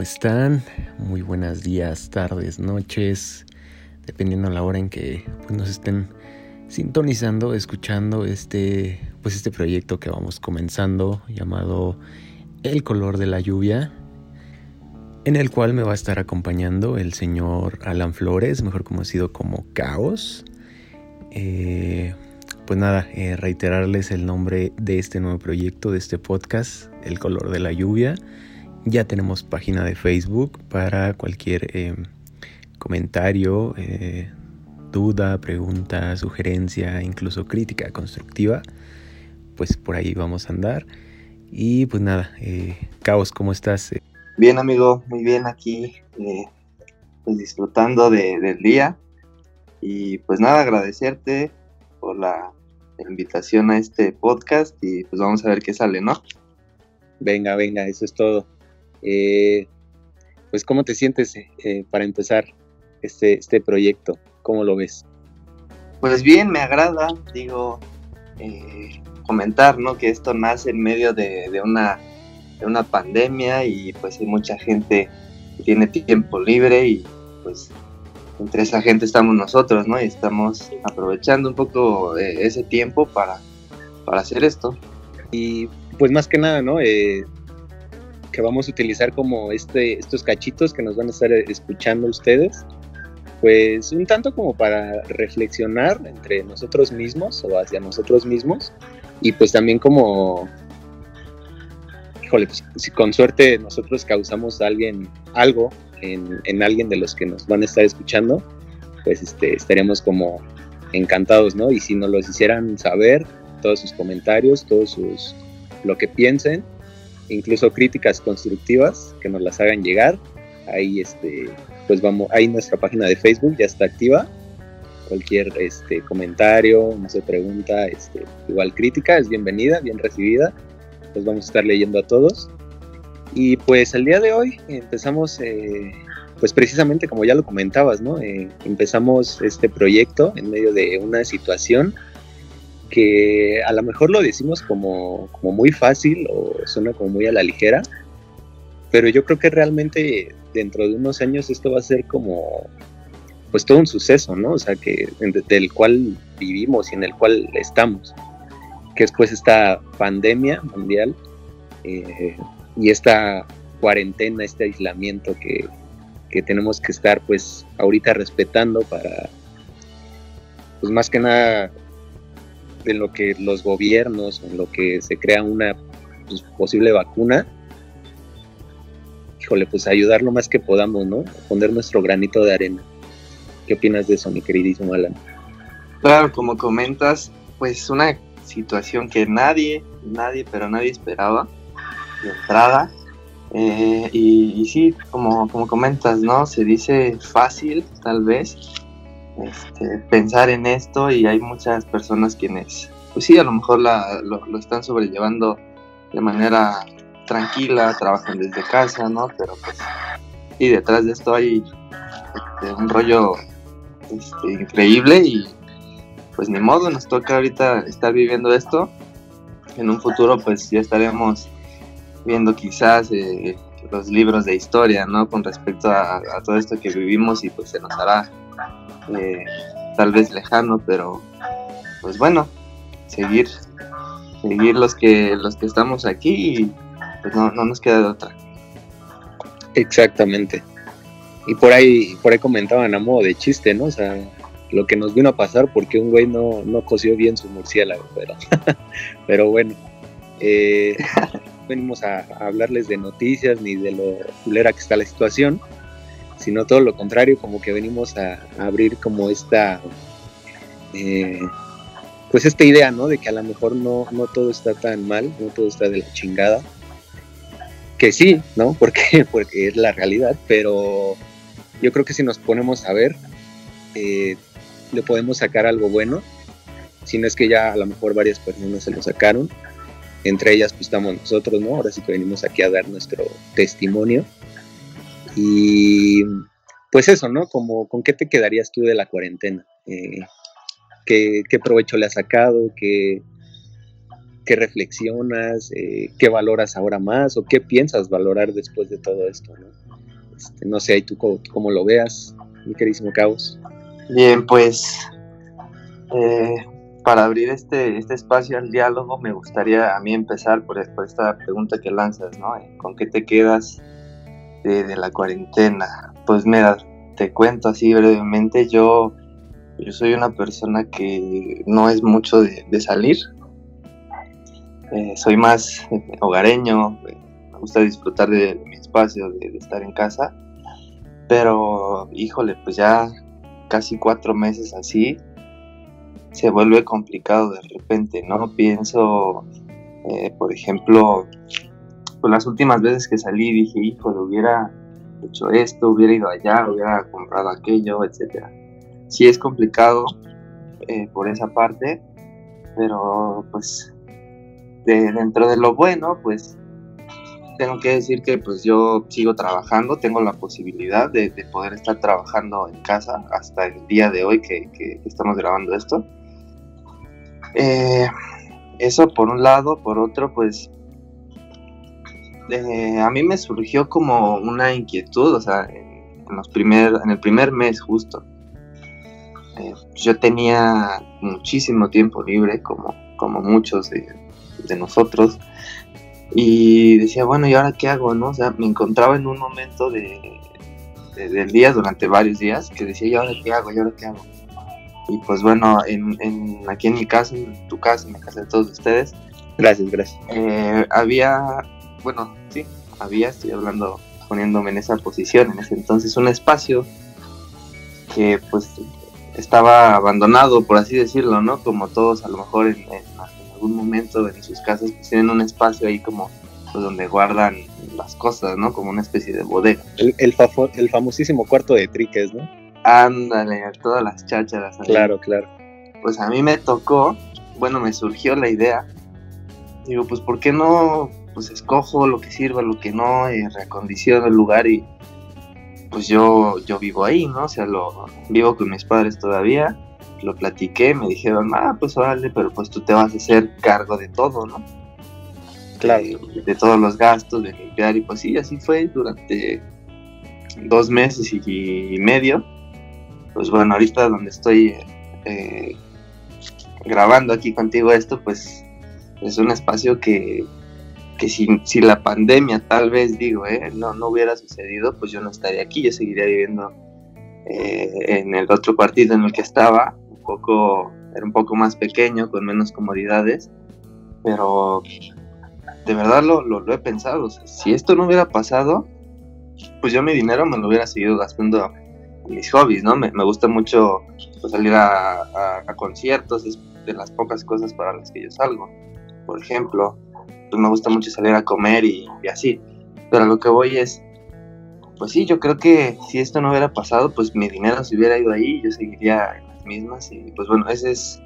¿Cómo están? Muy buenos días, tardes, noches, dependiendo la hora en que pues, nos estén sintonizando, escuchando este, pues, este proyecto que vamos comenzando llamado El color de la lluvia, en el cual me va a estar acompañando el señor Alan Flores, mejor conocido como Caos. Eh, pues nada, eh, reiterarles el nombre de este nuevo proyecto, de este podcast, El color de la lluvia. Ya tenemos página de Facebook para cualquier eh, comentario, eh, duda, pregunta, sugerencia, incluso crítica constructiva. Pues por ahí vamos a andar. Y pues nada, eh, Caos, ¿cómo estás? Bien amigo, muy bien aquí, pues disfrutando del día. Y pues nada, agradecerte por la invitación a este podcast y pues vamos a ver qué sale, ¿no? Venga, venga, eso es todo. Eh, pues, ¿cómo te sientes eh, para empezar este, este proyecto? ¿Cómo lo ves? Pues bien, me agrada, digo, eh, comentar, ¿no? Que esto nace en medio de, una, de una pandemia y pues hay mucha gente que tiene tiempo libre y pues entre esa gente estamos nosotros, ¿no? Y estamos aprovechando un poco ese tiempo para, para hacer esto. Y pues más que nada, ¿no? Eh, que vamos a utilizar como este, estos cachitos que nos van a estar escuchando ustedes, pues un tanto como para reflexionar entre nosotros mismos o hacia nosotros mismos y pues también como, híjole, pues, si con suerte nosotros causamos a alguien algo en, en, alguien de los que nos van a estar escuchando, pues este, estaríamos como encantados, ¿no? Y si nos los hicieran saber, todos sus comentarios, todos sus, lo que piensen, incluso críticas constructivas que nos las hagan llegar. Ahí este, pues vamos, ahí nuestra página de Facebook ya está activa. Cualquier este comentario, no sé, pregunta, este, igual crítica es bienvenida, bien recibida. Los vamos a estar leyendo a todos. Y pues el día de hoy empezamos, eh, pues precisamente como ya lo comentabas, ¿no? Eh, empezamos este proyecto en medio de una situación que a lo mejor lo decimos como, como muy fácil o suena como muy a la ligera, pero yo creo que realmente dentro de unos años esto va a ser como pues todo un suceso, ¿no? O sea, que del cual vivimos y en el cual estamos, que es pues esta pandemia mundial eh, y esta cuarentena, este aislamiento que, que tenemos que estar pues ahorita respetando para pues más que nada en lo que los gobiernos, en lo que se crea una pues, posible vacuna, híjole, pues ayudar lo más que podamos, ¿no? Poner nuestro granito de arena. ¿Qué opinas de eso, mi queridísimo Alan? Claro, como comentas, pues una situación que nadie, nadie, pero nadie esperaba de entrada. Eh, y, y, sí, como, como comentas, ¿no? Se dice fácil, tal vez, este, pensar en esto y hay muchas personas quienes, pues sí, a lo mejor lo, están sobrellevando de manera tranquila, trabajan desde casa, ¿no? Pero pues, y detrás de esto hay este, un rollo este, increíble y pues ni modo, nos toca ahorita estar viviendo esto. En un futuro pues ya estaremos viendo quizás eh, los libros de historia, ¿no? Con respecto a, todo esto que vivimos y pues se nos hará eh, tal vez lejano, pero pues bueno, seguir, seguir los que, los que estamos aquí y pues no, nos queda de otra. Exactamente. Y por ahí, por ahí comentaban a modo de chiste, ¿no? O sea, lo que nos vino a pasar porque un güey no, no coció bien su murciélago, pero, pero bueno. Eh, venimos a, a, hablarles de noticias ni de lo culera que está la situación, sino todo lo contrario, como que venimos a, abrir como esta, eh, pues esta idea, ¿no? De que a lo mejor no, no todo está tan mal, no todo está de la chingada, que sí, ¿no? Porque, porque es la realidad, pero yo creo que si nos ponemos a ver, eh, le podemos sacar algo bueno, si no es que ya a lo mejor varias personas se lo sacaron, entre ellas pues estamos nosotros, ¿no? Ahora sí que venimos aquí a dar nuestro testimonio y pues eso, ¿no? Como, ¿Con qué te quedarías tú de la cuarentena? Eh, ¿qué, provecho le has sacado? ¿Qué, qué reflexionas, eh, qué valoras ahora más o qué piensas valorar después de todo esto, ¿no? Este, sé, tú cómo, lo veas, mi queridísimo Caos. Bien, pues eh, para abrir este, este espacio al diálogo me gustaría a mí empezar por, esta pregunta que lanzas, ¿no? ¿Con qué te quedas de, la cuarentena? Pues mira, te cuento así brevemente, yo, yo soy una persona que no es mucho de, salir, eh, soy más hogareño, me gusta disfrutar de, mi espacio, de, estar en casa, pero híjole, pues ya casi cuatro meses así, se vuelve complicado de repente, ¿no? Pienso, eh, por ejemplo, pues las últimas veces que salí dije, híjole, hubiera hecho esto, hubiera ido allá, hubiera comprado aquello, etcétera. Sí es complicado eh, por esa parte, pero pues dentro de lo bueno, pues tengo que decir que pues yo sigo trabajando, tengo la posibilidad de, poder estar trabajando en casa hasta el día de hoy que, estamos grabando esto. Eh, eso por un lado, por otro pues eh, a mí me surgió como una inquietud, o sea, en, los primer, en el primer mes justo. Eh, yo tenía muchísimo tiempo libre, como, como muchos de, nosotros, y decía, bueno, ¿y ahora qué hago? No? O sea, me encontraba en un momento de, del día, durante varios días, que decía, ¿y ahora qué hago? ¿y ahora qué hago? Y pues bueno, en, en, aquí en mi casa, en tu casa, en la casa de todos ustedes. Gracias, gracias. Eh, había bueno, había, estoy hablando, poniéndome en esa posición, en ese entonces, un espacio que pues estaba abandonado, por así decirlo, ¿no? Como todos a lo mejor en, algún momento en sus casas pues tienen un espacio ahí como pues, donde guardan las cosas, ¿no? Como una especie de bodega. El, el, famosísimo cuarto de triques, ¿no? Ándale, todas las chácharas. Claro, claro. Pues a mí me tocó, bueno, me surgió la idea. Digo, pues ¿por qué no pues escojo lo que sirva, lo que no, y reacondiciono el lugar y pues yo, yo vivo ahí, ¿no? O sea, lo vivo con mis padres todavía, lo platiqué, me dijeron, ah, pues órale, pero pues tú te vas a hacer cargo de todo, ¿no? Claro. De, todos los gastos, de limpiar, y pues sí, así fue durante dos meses y, medio. Pues bueno, ahorita donde estoy eh, grabando aquí contigo esto, pues es un espacio que que si, si, la pandemia tal vez digo, eh, no, no hubiera sucedido, pues yo no estaría aquí, yo seguiría viviendo eh, en el otro partido en el que estaba, un poco, era un poco más pequeño, con menos comodidades, pero de verdad lo, lo, he pensado, si esto no hubiera pasado, pues yo mi dinero me lo hubiera seguido gastando en mis hobbies, ¿no? Me, me gusta mucho pues, salir a, a conciertos, es de las pocas cosas para las que yo salgo, por ejemplo pues me gusta mucho salir a comer y, así. Pero lo que voy es, pues sí, yo creo que si esto no hubiera pasado, pues mi dinero se hubiera ido ahí, yo seguiría en las mismas. Y pues bueno, ese es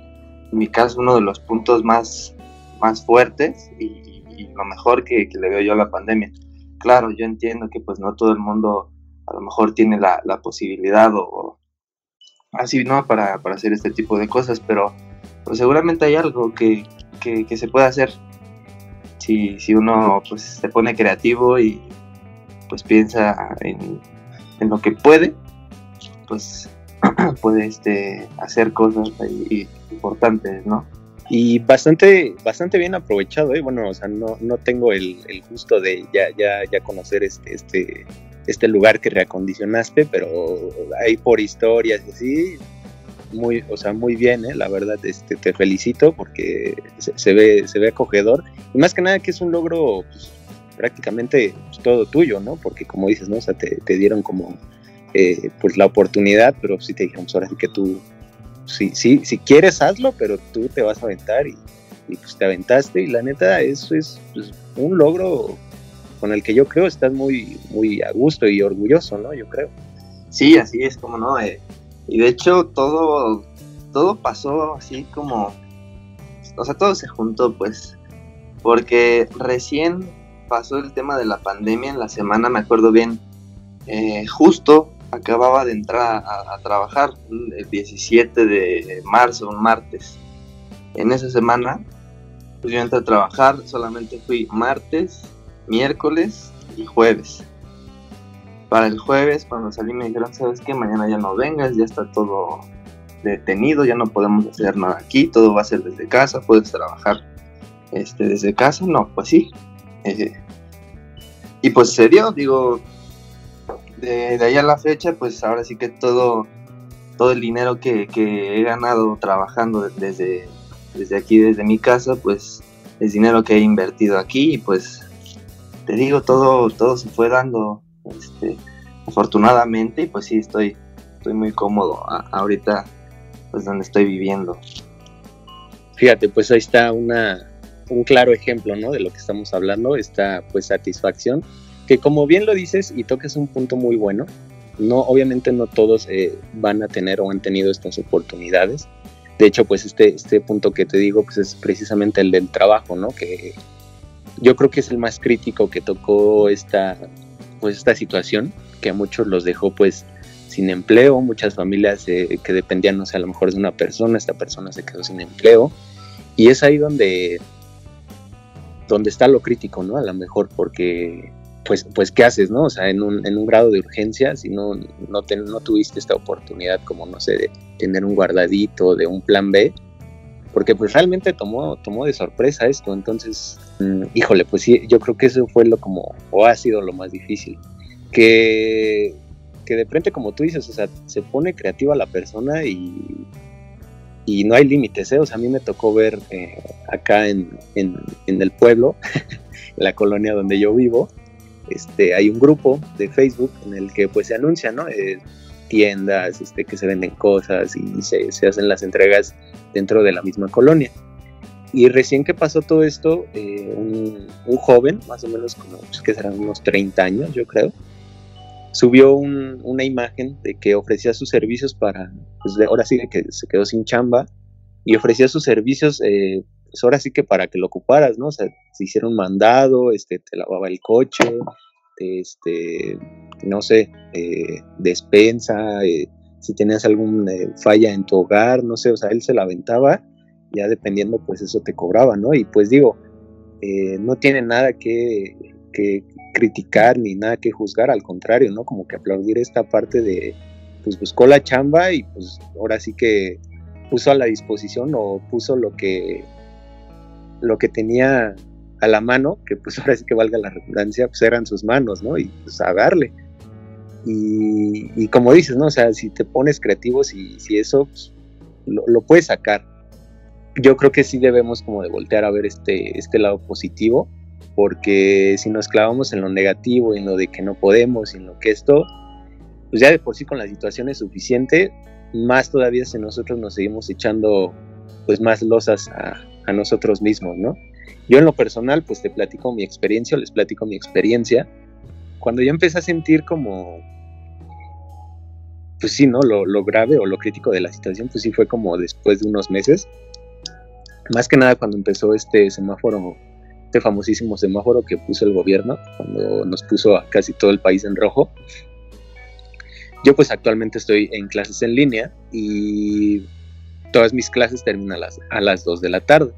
en mi caso uno de los puntos más, más fuertes y, lo mejor que, le veo yo a la pandemia. Claro, yo entiendo que pues no todo el mundo a lo mejor tiene la, posibilidad o, así, ¿no? Para, hacer este tipo de cosas, pero pues seguramente hay algo que, que se puede hacer si, si uno pues se pone creativo y pues piensa en, lo que puede, pues puede este, hacer cosas importantes, ¿no? Y bastante, bastante bien aprovechado, ¿eh? Bueno, o sea, no, no tengo el, el gusto de ya, ya, ya conocer este, este, este lugar que reacondicionaste, pero ahí por historias y así, muy, o sea, muy bien, ¿eh? la verdad, este, te felicito porque se, ve, se ve acogedor y más que nada que es un logro pues, prácticamente pues, todo tuyo, ¿no? Porque como dices, ¿no? O sea, te, dieron como eh, pues la oportunidad, pero sí te dijeron, ahora que tú, sí, sí, si quieres hazlo, pero tú te vas a aventar y, pues te aventaste y la neta eso es pues, un logro con el que yo creo estás muy, muy a gusto y orgulloso, ¿no? Yo creo. Sí, así es, como no. Eh, y de hecho todo, todo pasó así como, o sea, todo se juntó pues, porque recién pasó el tema de la pandemia en la semana, me acuerdo bien, eh, justo acababa de entrar a, trabajar el 17 de marzo, un martes. En esa semana pues yo entré a trabajar, solamente fui martes, miércoles y jueves. Para el jueves, cuando salí, me dijeron, ¿sabes qué? Mañana ya no vengas, ya está todo detenido, ya no podemos hacer nada aquí, todo va a ser desde casa, puedes trabajar este, desde casa. No, pues sí. Eh, y pues se dio, digo, de, de ahí a la fecha, pues ahora sí que todo, todo el dinero que, he ganado trabajando desde desde aquí, desde mi casa, pues es dinero que he invertido aquí y pues te digo, todo, todo se fue dando este, afortunadamente y pues sí, estoy, estoy muy cómodo ahorita, pues donde estoy viviendo. Fíjate, pues ahí está una, un claro ejemplo, ¿no? De lo que estamos hablando, esta pues satisfacción, que como bien lo dices y tocas un punto muy bueno, no, obviamente no todos eh, van a tener o han tenido estas oportunidades, de hecho, pues este, este punto que te digo, pues es precisamente el del trabajo, ¿no? Que yo creo que es el más crítico que tocó esta, pues esta situación, que a muchos los dejó pues sin empleo, muchas familias eh, que dependían, no sé, a lo mejor de una persona, esta persona se quedó sin empleo, y es ahí donde, donde está lo crítico, ¿no? A lo mejor porque pues, pues ¿qué haces, no? O sea, en un, en un grado de urgencia, si no, no, no tuviste esta oportunidad como, no sé, de tener un guardadito, de un plan B, porque pues realmente tomó, tomó de sorpresa esto, entonces, mm, híjole, pues sí, yo creo que eso fue lo como, o ha sido lo más difícil, que, que de frente, como tú dices, o sea, se pone creativa la persona y, y no hay límites, ¿eh? O sea, a mí me tocó ver eh, acá en, en, en el pueblo, la colonia donde yo vivo, este, hay un grupo de Facebook en el que pues se anuncia, ¿no? Eh, tiendas, este, que se venden cosas y se, hacen las entregas dentro de la misma colonia. Y recién que pasó todo esto, eh, un, joven, más o menos como pues, que serán unos 30 años, yo creo, subió una imagen de que ofrecía sus servicios para, pues ahora sí que se quedó sin chamba y ofrecía sus servicios eh, pues ahora sí que para que lo ocuparas, ¿no? O sea, se hiciera un mandado, este, te lavaba el coche, este, no sé, eh, despensa, eh, si tenías alguna eh, falla en tu hogar, no sé, o sea, él se la aventaba, ya dependiendo, pues eso te cobraba, ¿no? Y pues digo, no tiene nada que, que, criticar ni nada que juzgar, al contrario, ¿no? Como que aplaudir esta parte de, pues buscó la chamba y pues ahora sí que puso a la disposición o puso lo que lo que tenía a la mano, que pues ahora sí que valga la redundancia, pues eran sus manos, ¿no? Y pues a. Y, como dices, ¿no? O sea, si te pones creativo, si, si eso pues, lo, puedes sacar. Yo creo que sí debemos como de voltear a ver este, este lado positivo, porque si nos clavamos en lo negativo, en lo de que no podemos, en lo que esto, pues ya de por sí con la situación es suficiente, más todavía si nosotros nos seguimos echando pues más losas a, a nosotros mismos, ¿no? Yo en lo personal, pues te platico mi experiencia, les platico mi experiencia. Cuando yo empecé a sentir como, pues sí, ¿no? Lo, grave o lo crítico de la situación, pues sí fue como después de unos meses. Más que nada cuando empezó este semáforo, este famosísimo semáforo que puso el gobierno, cuando nos puso a casi todo el país en rojo. Yo pues actualmente estoy en clases en línea y todas mis clases terminan a las, a las 2 de la tarde.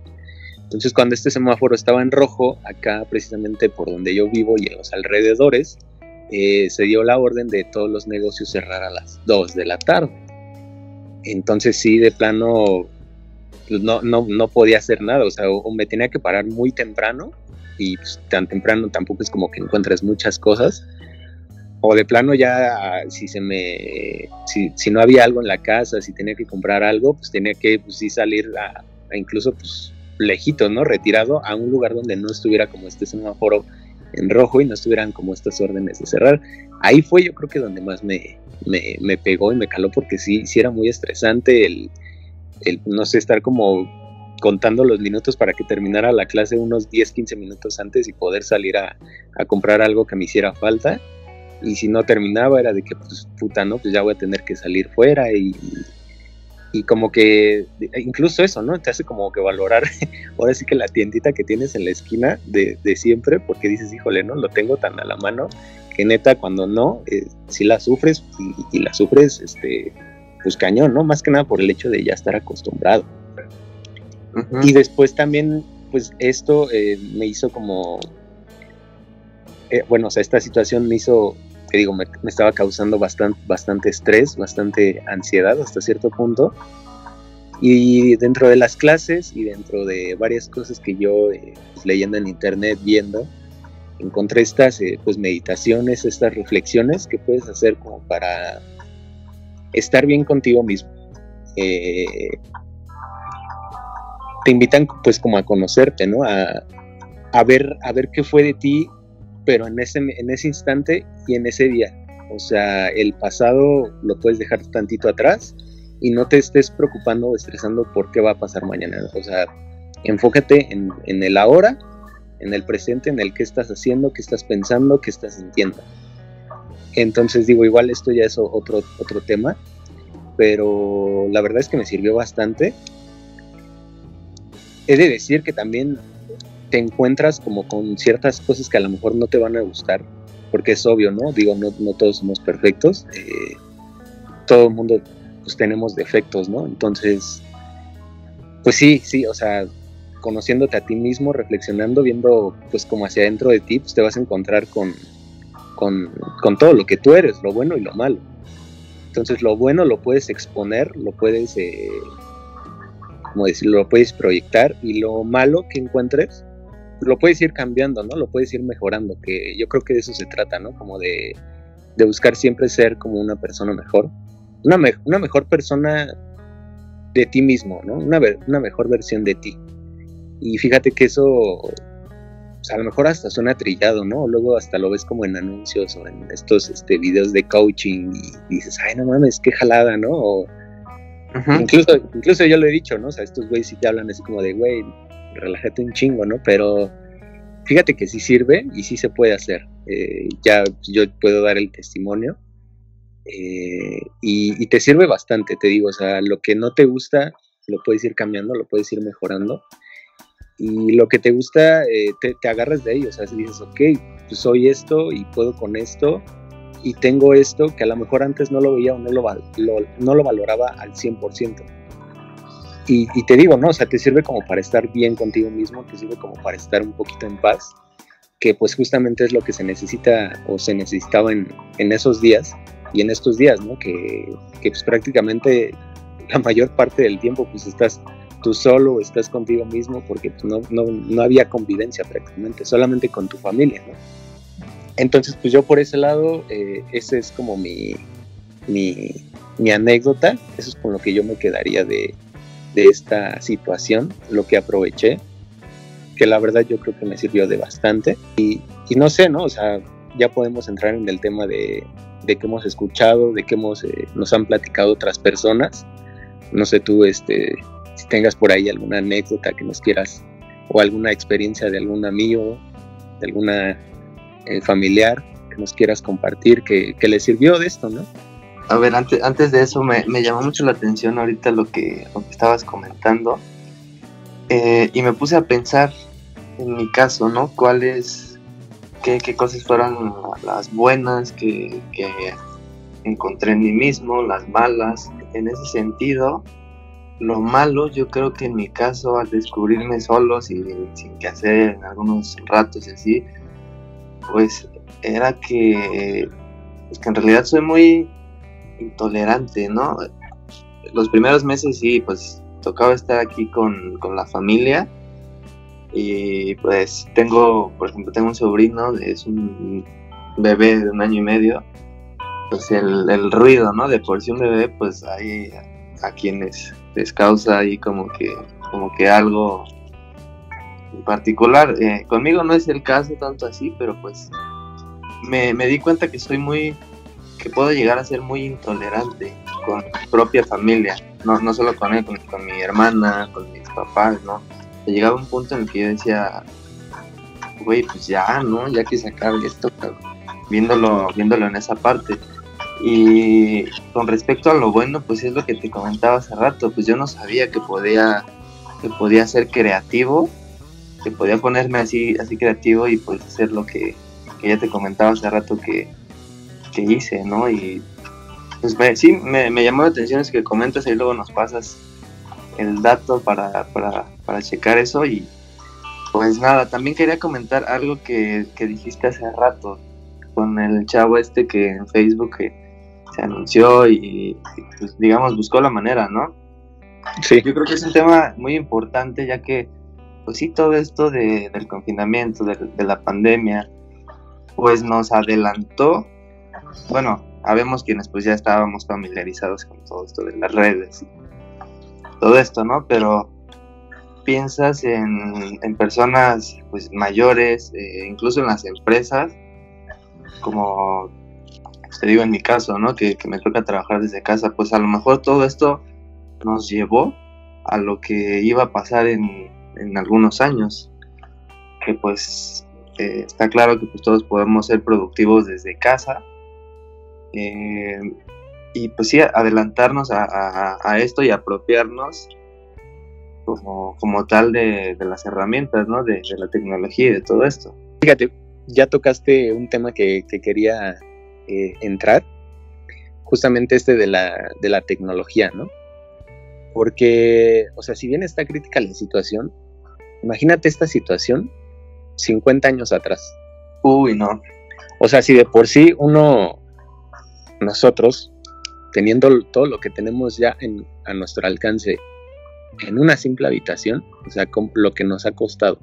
Entonces cuando este semáforo estaba en rojo, acá precisamente por donde yo vivo y en los alrededores, eh, se dio la orden de todos los negocios cerrar a las 2 de la tarde. Entonces sí, de plano, pues, no, no, no podía hacer nada, o sea, o, me tenía que parar muy temprano y pues, tan temprano tampoco es como que encuentres muchas cosas o de plano ya si se me si, no había algo en la casa si tenía que comprar algo pues tenía que pues, sí salir a, incluso pues lejito no retirado a un lugar donde no estuviera como este semáforo en rojo y no estuvieran como estas órdenes de cerrar. Ahí fue yo creo que donde más me, me, pegó y me caló porque sí sí era muy estresante el, el no sé estar como contando los minutos para que terminara la clase unos 10 15 minutos antes y poder salir a, a comprar algo que me hiciera falta. Y si no terminaba era de que pues puta no pues ya voy a tener que salir fuera y, y como que incluso eso no te hace como que valorar ahora sí que la tiendita que tienes en la esquina de, de siempre porque dices híjole no lo tengo tan a la mano que neta cuando no eh, si la sufres y, la sufres este pues cañón no más que nada por el hecho de ya estar acostumbrado y después también pues esto eh, me hizo como, eh, bueno, o sea, esta situación me hizo, digo, me, estaba causando bastante, bastante estrés, bastante ansiedad hasta cierto punto. Y dentro de las clases y dentro de varias cosas que yo eh, pues, leyendo en internet, viendo, encontré estas pues meditaciones, estas reflexiones que puedes hacer como para estar bien contigo mismo. Eh, te invitan pues como a conocerte, ¿no? A, a, ver, a ver qué fue de ti, pero en ese, en ese instante y en ese día. O sea, el pasado lo puedes dejar tantito atrás y no te estés preocupando o estresando por qué va a pasar mañana. O sea, enfócate en, el ahora, en el presente, en el que estás haciendo, qué estás pensando, qué estás sintiendo. Entonces digo, igual esto ya es otro, otro tema, pero la verdad es que me sirvió bastante he de decir que también te encuentras como con ciertas cosas que a lo mejor no te van a gustar, porque es obvio, ¿no? Digo, no, no todos somos perfectos, eh, todo el mundo pues tenemos defectos, ¿no? Entonces, pues sí, sí, o sea, conociéndote a ti mismo, reflexionando, viendo pues como hacia adentro de ti, pues te vas a encontrar con, con, con todo lo que tú eres, lo bueno y lo malo. Entonces lo bueno lo puedes exponer, lo puedes eh, como decirlo, lo puedes proyectar y lo malo que encuentres, lo puedes ir cambiando, ¿no? Lo puedes ir mejorando, que yo creo que de eso se trata, ¿no? Como de, buscar siempre ser como una persona mejor, una, una mejor persona de ti mismo, ¿no? Una, una mejor versión de ti. Y fíjate que eso, a lo mejor hasta suena trillado, ¿no? Luego hasta lo ves como en anuncios o en estos este, videos de coaching y dices, ay, no mames, qué jalada, ¿no? O, incluso, incluso yo lo he dicho, ¿no? O sea, estos güeyes sí te hablan así como de, güey, relájate un chingo, ¿no? Pero fíjate que sí sirve y sí se puede hacer. Eh, ya yo puedo dar el testimonio. Eh, y, te sirve bastante, te digo, o sea, lo que no te gusta lo puedes ir cambiando, lo puedes ir mejorando. Y lo que te gusta, eh, te, te, agarras de ello, o sea, si dices, ok, pues soy esto y puedo con esto, y tengo esto que a lo mejor antes no lo veía o no lo, no lo valoraba al 100%. Y, te digo, ¿no? O sea, te sirve como para estar bien contigo mismo, te sirve como para estar un poquito en paz, que pues justamente es lo que se necesita o se necesitaba en, en esos días y en estos días, ¿no? Que, que pues prácticamente la mayor parte del tiempo pues estás tú solo, estás contigo mismo, porque pues, no, no, no había convivencia prácticamente, solamente con tu familia, ¿no? Entonces, pues yo por ese lado, eh, ese es como mi, mi, anécdota, eso es con lo que yo me quedaría de, esta situación, lo que aproveché, que la verdad yo creo que me sirvió de bastante. Y, no sé, ¿no? O sea, ya podemos entrar en el tema de, de que hemos escuchado, de que hemos, eh, nos han platicado otras personas. No sé tú, este, si tengas por ahí alguna anécdota que nos quieras, o alguna experiencia de algún amigo, de alguna eh, familiar que nos quieras compartir que, que, le sirvió de esto, ¿no? A ver, antes, antes de eso me, me llamó mucho la atención ahorita lo que, lo que estabas comentando eh, y me puse a pensar en mi caso, ¿no? ¿Cuáles, qué, qué cosas fueron las buenas que, que encontré en mí mismo, las malas? En ese sentido, lo malo yo creo que en mi caso al descubrirme solo sin, sin que hacer en algunos ratos y así pues era que, pues, que en realidad soy muy intolerante, ¿no? Los primeros meses sí, pues tocaba estar aquí con, la familia y pues tengo, por ejemplo, tengo un sobrino, es un bebé de un año y medio, pues el, ruido, ¿no? De por sí un bebé, pues hay a, quienes les causa ahí como que, como que algo en particular. Eh, conmigo no es el caso tanto así, pero pues me, di cuenta que soy muy, que puedo llegar a ser muy intolerante con mi propia familia, no, no solo con él, con, mi hermana, con mis papás, ¿no? Llegaba un punto en el que yo decía, güey, pues ya, ¿no? Ya que se esto, viéndolo, viéndolo en esa parte. Y con respecto a lo bueno, pues es lo que te comentaba hace rato, pues yo no sabía que podía, que podía ser creativo que podía ponerme así, así creativo y pues hacer lo que, ya te comentaba hace rato que, hice, ¿no? Y pues sí, me, llamó la atención es que comentas y luego nos pasas el dato para, para, checar eso y, Pues nada, también quería comentar algo que, que dijiste hace rato con el chavo este que en Facebook se anunció y, pues, digamos buscó la manera, ¿no? Sí. Yo creo que es un tema muy importante ya que pues sí todo esto de, del confinamiento, de, de la pandemia, pues nos adelantó, bueno, habemos quienes pues ya estábamos familiarizados con todo esto de las redes todo esto, ¿no? Pero piensas en, personas pues mayores, eh, incluso en las empresas, como pues, te digo en mi caso, ¿no? Que, que me toca trabajar desde casa, pues a lo mejor todo esto nos llevó a lo que iba a pasar en, en algunos años, que pues eh, está claro que pues, todos podemos ser productivos desde casa. Eh, y pues sí, adelantarnos a, a, a, esto y apropiarnos como, como tal de, de las herramientas, ¿no? De, de, la tecnología y de todo esto. Fíjate, ya tocaste un tema que, que quería eh, entrar, justamente este de la, de la tecnología, ¿no? Porque, o sea, si bien está crítica la situación, imagínate esta situación 50 años atrás. Uy, no. O sea, si de por sí uno, nosotros, teniendo todo lo que tenemos ya en, a nuestro alcance en una simple habitación, o sea, con lo que nos ha costado.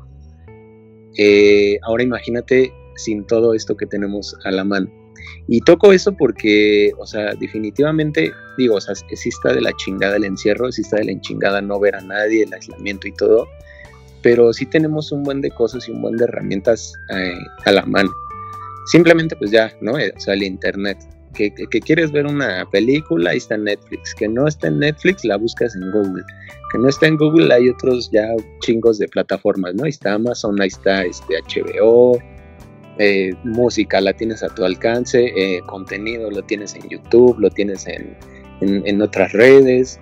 Eh, ahora imagínate sin todo esto que tenemos a la mano. Y toco eso porque, o sea, definitivamente, digo, o sea, sí está de la chingada el encierro, sí está de la chingada no ver a nadie, el aislamiento y todo, pero sí tenemos un buen de cosas y un buen de herramientas eh, a la mano. Simplemente pues ya, ¿no? O sea, el internet. Que, quieres ver una película, ahí está en Netflix. Que no está en Netflix, la buscas en Google. Que no está en Google, hay otros ya chingos de plataformas, ¿no? Ahí está Amazon, ahí está este HBO, eh, música la tienes a tu alcance, eh, contenido lo tienes en YouTube, lo tienes en, en, otras redes.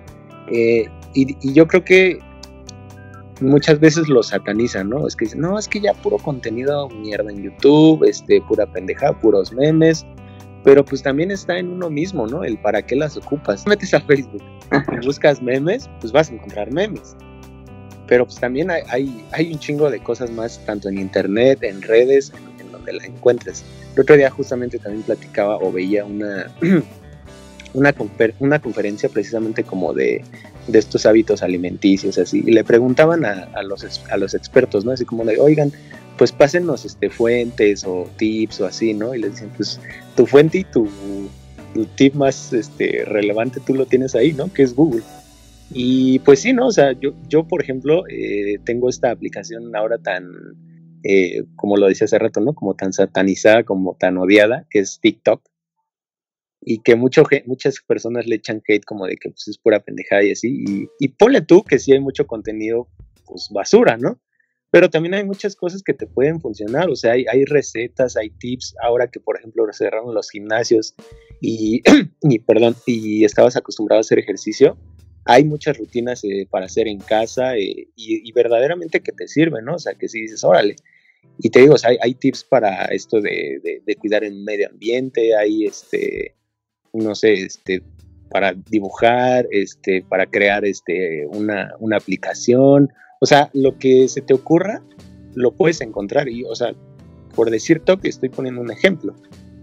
Eh, y, y yo creo que muchas veces lo satanizan, ¿no? Es que dicen, no, es que ya puro contenido mierda en YouTube, este, pura pendeja, puros memes, pero pues también está en uno mismo, ¿no? El para qué las ocupas. Metes a Facebook y buscas memes, pues vas a encontrar memes. Pero pues también hay, hay, un chingo de cosas más, tanto en internet, en redes, en, en donde la encuentres. El otro día justamente también platicaba o veía una, una, una conferencia precisamente como de, de, estos hábitos alimenticios, así, y le preguntaban a, a, los, a los expertos, ¿no? Así como de, oigan, pues pásennos este, fuentes o tips o así, ¿no? Y le dicen, pues tu fuente y tu, tu tip más este, relevante tú lo tienes ahí, ¿no? Que es Google. Y pues sí, ¿no? O sea, yo, yo por ejemplo, eh, tengo esta aplicación ahora tan, eh, como lo decía hace rato, ¿no? Como tan satanizada, como tan odiada, que es TikTok y que mucho, muchas personas le echan hate como de que pues, es pura pendejada y así. Y, y ponle tú que sí hay mucho contenido, pues basura, ¿no? Pero también hay muchas cosas que te pueden funcionar, o sea, hay, hay recetas, hay tips, ahora que por ejemplo cerraron los gimnasios y, y, perdón, y estabas acostumbrado a hacer ejercicio, hay muchas rutinas eh, para hacer en casa eh, y, y, verdaderamente que te sirven, ¿no? O sea, que si dices, órale, y te digo, o sea, hay, hay tips para esto de, de, de, cuidar el medio ambiente, hay este, no sé, este, para dibujar, este, para crear este, una, una aplicación. O sea, lo que se te ocurra, lo puedes encontrar. Y, o sea, por decir toque, estoy poniendo un ejemplo.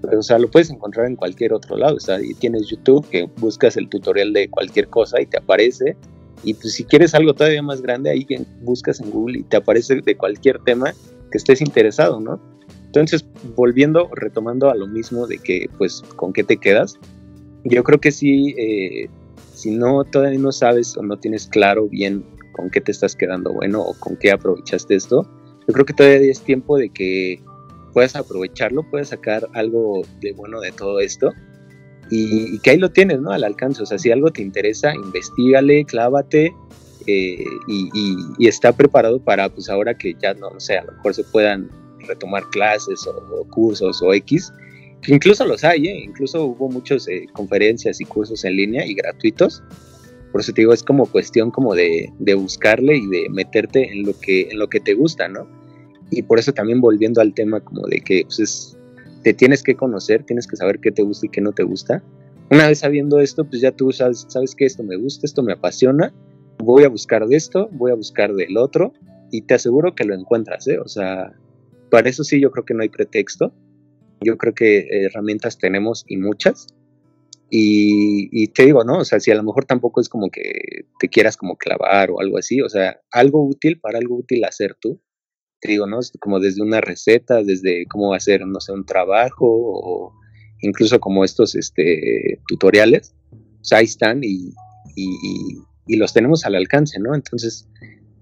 Pero, o sea, lo puedes encontrar en cualquier otro lado. O sea, y tienes YouTube que buscas el tutorial de cualquier cosa y te aparece. Y pues si quieres algo todavía más grande, ahí buscas en Google y te aparece de cualquier tema que estés interesado, ¿no? Entonces, volviendo, retomando a lo mismo de que, pues, ¿con qué te quedas? yo creo que sí, eh, si no todavía no sabes o no tienes claro bien con qué te estás quedando bueno o con qué aprovechaste esto, yo creo que todavía es tiempo de que puedas aprovecharlo, puedas sacar algo de bueno de todo esto y, que ahí lo tienes, ¿no? Al alcance. O sea, si algo te interesa, investigale, clávate eh, y, y, está preparado para, pues ahora que ya no, no sé, a lo mejor se puedan retomar clases o, cursos o X, Incluso los hay, ¿eh? incluso hubo muchas eh, conferencias y cursos en línea y gratuitos. Por eso te digo, es como cuestión como de, de, buscarle y de meterte en lo, que, en lo que te gusta, ¿no? Y por eso también volviendo al tema como de que pues es, te tienes que conocer, tienes que saber qué te gusta y qué no te gusta. Una vez sabiendo esto, pues ya tú sabes, sabes que esto me gusta, esto me apasiona, voy a buscar de esto, voy a buscar del otro y te aseguro que lo encuentras, ¿eh? O sea, para eso sí yo creo que no hay pretexto. Yo creo que herramientas tenemos y muchas. Y, te digo, ¿no? O sea, si a lo mejor tampoco es como que te quieras como clavar o algo así, o sea, algo útil para algo útil hacer tú, te digo, ¿no? Como desde una receta, desde cómo hacer, no sé, un trabajo o incluso como estos este, tutoriales, o sea, ahí están y, y los tenemos al alcance, ¿no? Entonces,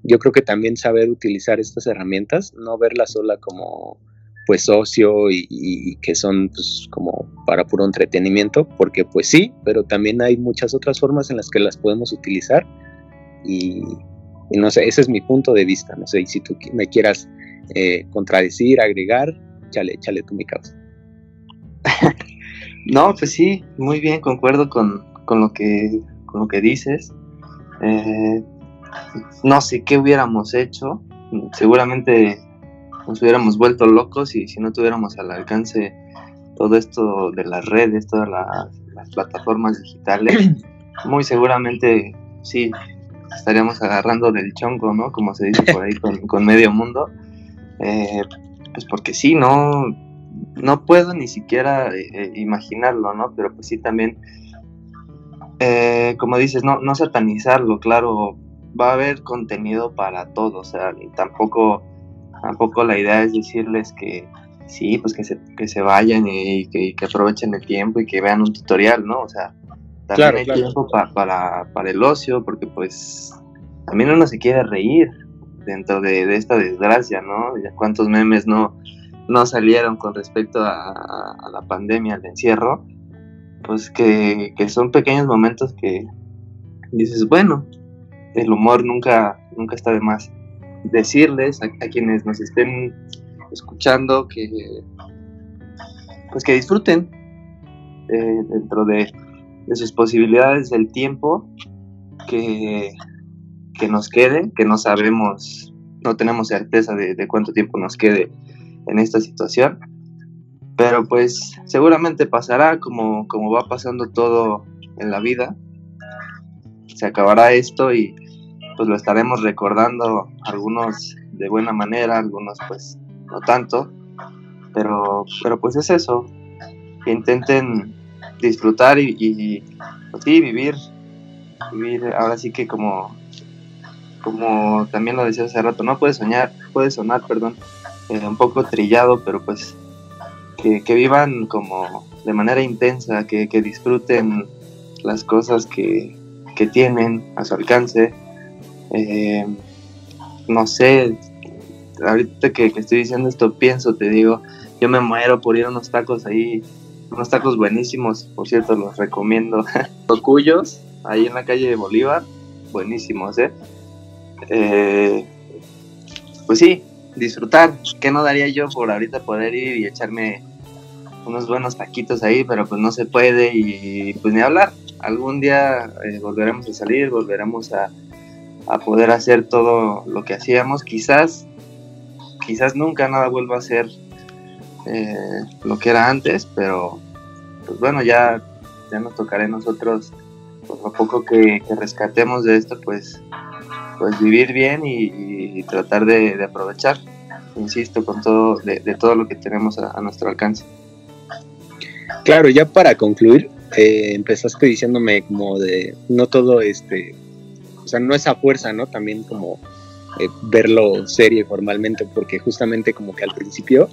yo creo que también saber utilizar estas herramientas, no verlas sola como pues ocio y, que son pues como para puro entretenimiento, porque pues sí, pero también hay muchas otras formas en las que las podemos utilizar y, no sé, ese es mi punto de vista, no sé, y si tú me quieras eh, contradecir, agregar, chale, chale tú mi causa. no, pues sí, muy bien, concuerdo con, con, lo, que, con lo que dices. Eh, no sé qué hubiéramos hecho. Seguramente nos hubiéramos vuelto locos y si no tuviéramos al alcance todo esto de las redes, todas las, plataformas digitales, muy seguramente sí estaríamos agarrando del chongo, ¿no? Como se dice por ahí con, medio mundo. Eh, pues porque sí, no, no puedo ni siquiera eh, eh, imaginarlo, ¿no? Pero pues sí también, como dices, no, no satanizarlo, claro, va a haber contenido para todos, o sea, tampoco, tampoco la idea es decirles que sí, pues que se, que se vayan y que, aprovechen el tiempo y que vean un tutorial, ¿no? O sea, también hay tiempo para, para el ocio, porque pues también uno se quiere reír dentro de, esta desgracia, ¿no? Ya cuántos memes no, no salieron con respecto a, a la pandemia, al encierro, pues que, que son pequeños momentos que dices, bueno, el humor nunca, nunca está de más. Decirles a, quienes nos estén escuchando que, pues que disfruten eh, dentro de, sus posibilidades del tiempo que, que, nos quede, que no sabemos, no tenemos certeza de, de cuánto tiempo nos quede en esta situación. Pero pues seguramente pasará como, como va pasando todo en la vida. Se acabará esto y, pues lo estaremos recordando algunos de buena manera, algunos pues no tanto, pero, pero pues es eso, que intenten disfrutar y, pues, vivir, vivir ahora sí que como, como también lo decía hace rato, no puede soñar, puede sonar, perdón, eh, un poco trillado, pero pues que, vivan como de manera intensa, que, disfruten las cosas que, que tienen a su alcance, eh, no sé, ahorita que, estoy diciendo esto, pienso, te digo, yo me muero por ir a unos tacos ahí, unos tacos buenísimos, por cierto, los recomiendo. Tocuyos, ahí en la calle de Bolívar, buenísimos, ¿eh? ¿eh? Pues sí, disfrutar. ¿Qué no daría yo por ahorita poder ir y echarme unos buenos taquitos ahí? Pero pues no se puede y pues ni hablar. Algún día eh, volveremos a salir, volveremos a a poder hacer todo lo que hacíamos. Quizás, quizás nunca nada vuelva a ser eh, lo que era antes, pero pues bueno, ya, ya nos tocará a nosotros, por lo poco que, rescatemos de esto, pues, pues vivir bien y, tratar de, aprovechar, insisto, con todo, de, todo lo que tenemos a, nuestro alcance. Claro, ya para concluir, eh, empezaste diciéndome como de no todo este o sea, no esa fuerza, ¿no? También como eh, verlo serio y formalmente, porque justamente como que al principio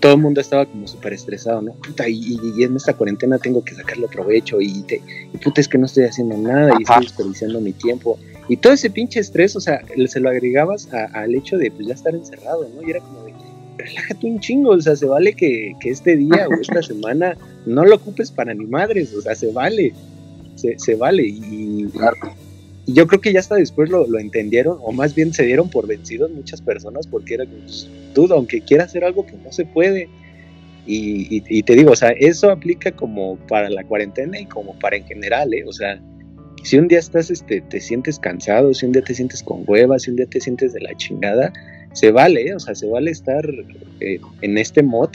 todo el mundo estaba como súper estresado, ¿no? Puta, y, en esta cuarentena tengo que sacarle provecho y, te, y puta, es que no estoy haciendo nada y estoy desperdiciando mi tiempo. Y todo ese pinche estrés, o sea, se lo agregabas al hecho de pues ya estar encerrado, ¿no? Y era como de, relájate un chingo, o sea, se vale que, que este día o esta semana no lo ocupes para ni madres, o sea, se vale, se, se vale. Y, claro. Y yo creo que ya hasta después lo, entendieron, o más bien se dieron por vencidos muchas personas, porque era pues, duda, aunque quiera hacer algo, que no se puede. Y, te digo, o sea, eso aplica como para la cuarentena y como para en general, ¿eh? O sea, si un día estás, este, te sientes cansado, si un día te sientes con huevas, si un día te sientes de la chingada, se vale, ¿eh? o sea, se vale estar eh, en este mod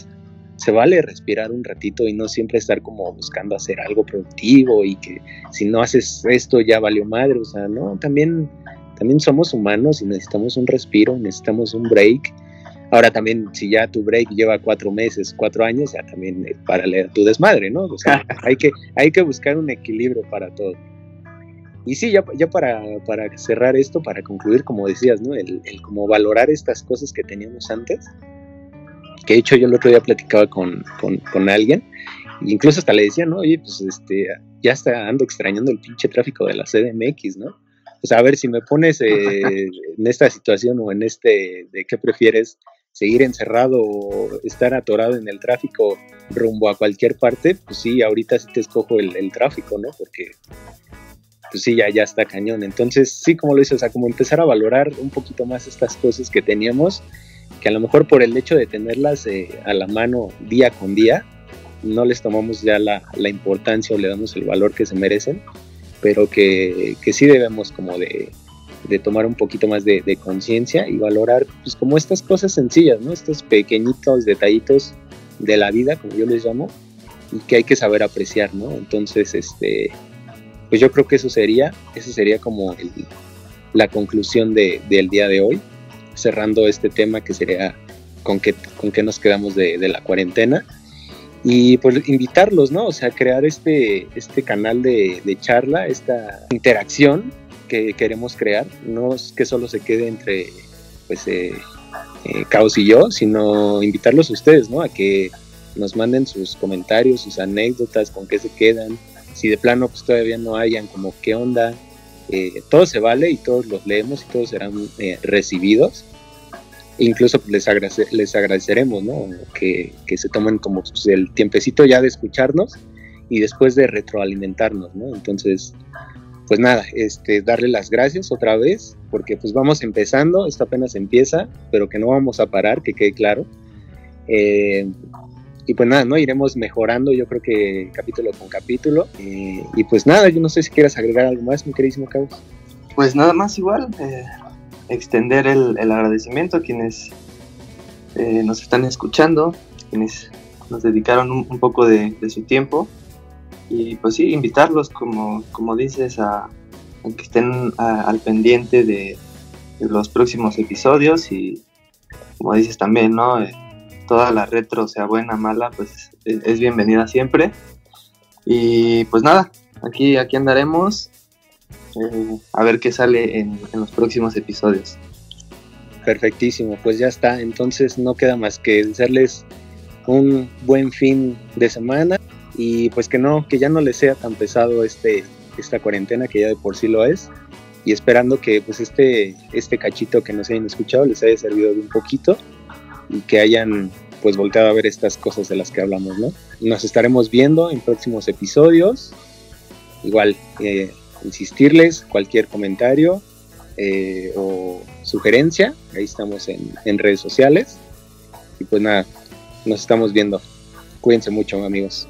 se vale respirar un ratito y no siempre estar como buscando hacer algo productivo y que si no haces esto ya valió madre, o sea, no, también, también somos humanos y necesitamos un respiro, necesitamos un break. Ahora también, si ya tu break lleva cuatro meses, cuatro años, ya también para leer tu desmadre, ¿no? O sea, hay que, hay que buscar un equilibrio para todo. Y sí, ya, ya para, para cerrar esto, para concluir, como decías, ¿no? El, el como valorar estas cosas que teníamos antes, que de hecho yo el otro día platicaba con, con, con alguien, e incluso hasta le decía, ¿no? Oye, pues este, ya está ando extrañando el pinche tráfico de la CDMX, ¿no? Sea, a ver, si me pones eh, en esta situación o en este, ¿de qué prefieres? ¿Seguir encerrado o estar atorado en el tráfico rumbo a cualquier parte? Pues sí, ahorita sí te escojo el, el tráfico, ¿no? Porque pues sí, ya, ya está cañón. Entonces, sí, como lo dices, o sea, como empezar a valorar un poquito más estas cosas que teníamos, que a lo mejor por el hecho de tenerlas eh, a la mano día con día, no les tomamos ya la, la, importancia o le damos el valor que se merecen, pero que, que sí debemos como de, de, tomar un poquito más de, conciencia y valorar pues como estas cosas sencillas, ¿no? Estos pequeñitos detallitos de la vida, como yo les llamo, y que hay que saber apreciar, ¿no? Entonces, este, pues yo creo que eso sería, eso sería como la conclusión de, del día de hoy, cerrando este tema que sería con qué, con qué nos quedamos de, de, la cuarentena. Y pues invitarlos, ¿no? O sea, crear este, este canal de, de charla, esta interacción que queremos crear, no es que solo se quede entre pues eh, eh, Caos y yo, sino invitarlos a ustedes, ¿no? A que nos manden sus comentarios, sus anécdotas, con qué se quedan, si de plano pues todavía no hayan como qué onda, eh, todo se vale y todos los leemos y todos serán eh, recibidos. Incluso les, les agradeceremos ¿no? que, que, se tomen como pues, el tiempecito ya de escucharnos y después de retroalimentarnos. ¿no? Entonces, pues nada, este, darle las gracias otra vez, porque pues vamos empezando, esto apenas empieza, pero que no vamos a parar, que quede claro. Eh, y pues nada, ¿no? Iremos mejorando, yo creo que capítulo con capítulo. Eh, y pues nada, yo no sé si quieras agregar algo más, mi queridísimo Carlos. Pues nada más igual, eh, extender el, el, agradecimiento a quienes eh, nos están escuchando, quienes nos dedicaron un, poco de, de, su tiempo. Y pues sí, invitarlos, como, como dices, a, a que estén al pendiente de, de, los próximos episodios y como dices también, ¿no? Eh, toda la retro, sea buena, mala, pues es, es, bienvenida siempre. Y pues nada, aquí, aquí andaremos a ver qué sale en, en, los próximos episodios. Perfectísimo, pues ya está. Entonces no queda más que desearles un buen fin de semana y pues que no, que ya no les sea tan pesado este, esta cuarentena que ya de por sí lo es. Y esperando que pues este, este cachito que nos hayan escuchado les haya servido de un poquito y que hayan pues volteado a ver estas cosas de las que hablamos, ¿no? Nos estaremos viendo en próximos episodios. Igual, eh, insistirles, cualquier comentario eh, o sugerencia, ahí estamos en, en redes sociales. Y pues nada, nos estamos viendo. Cuídense mucho, amigos.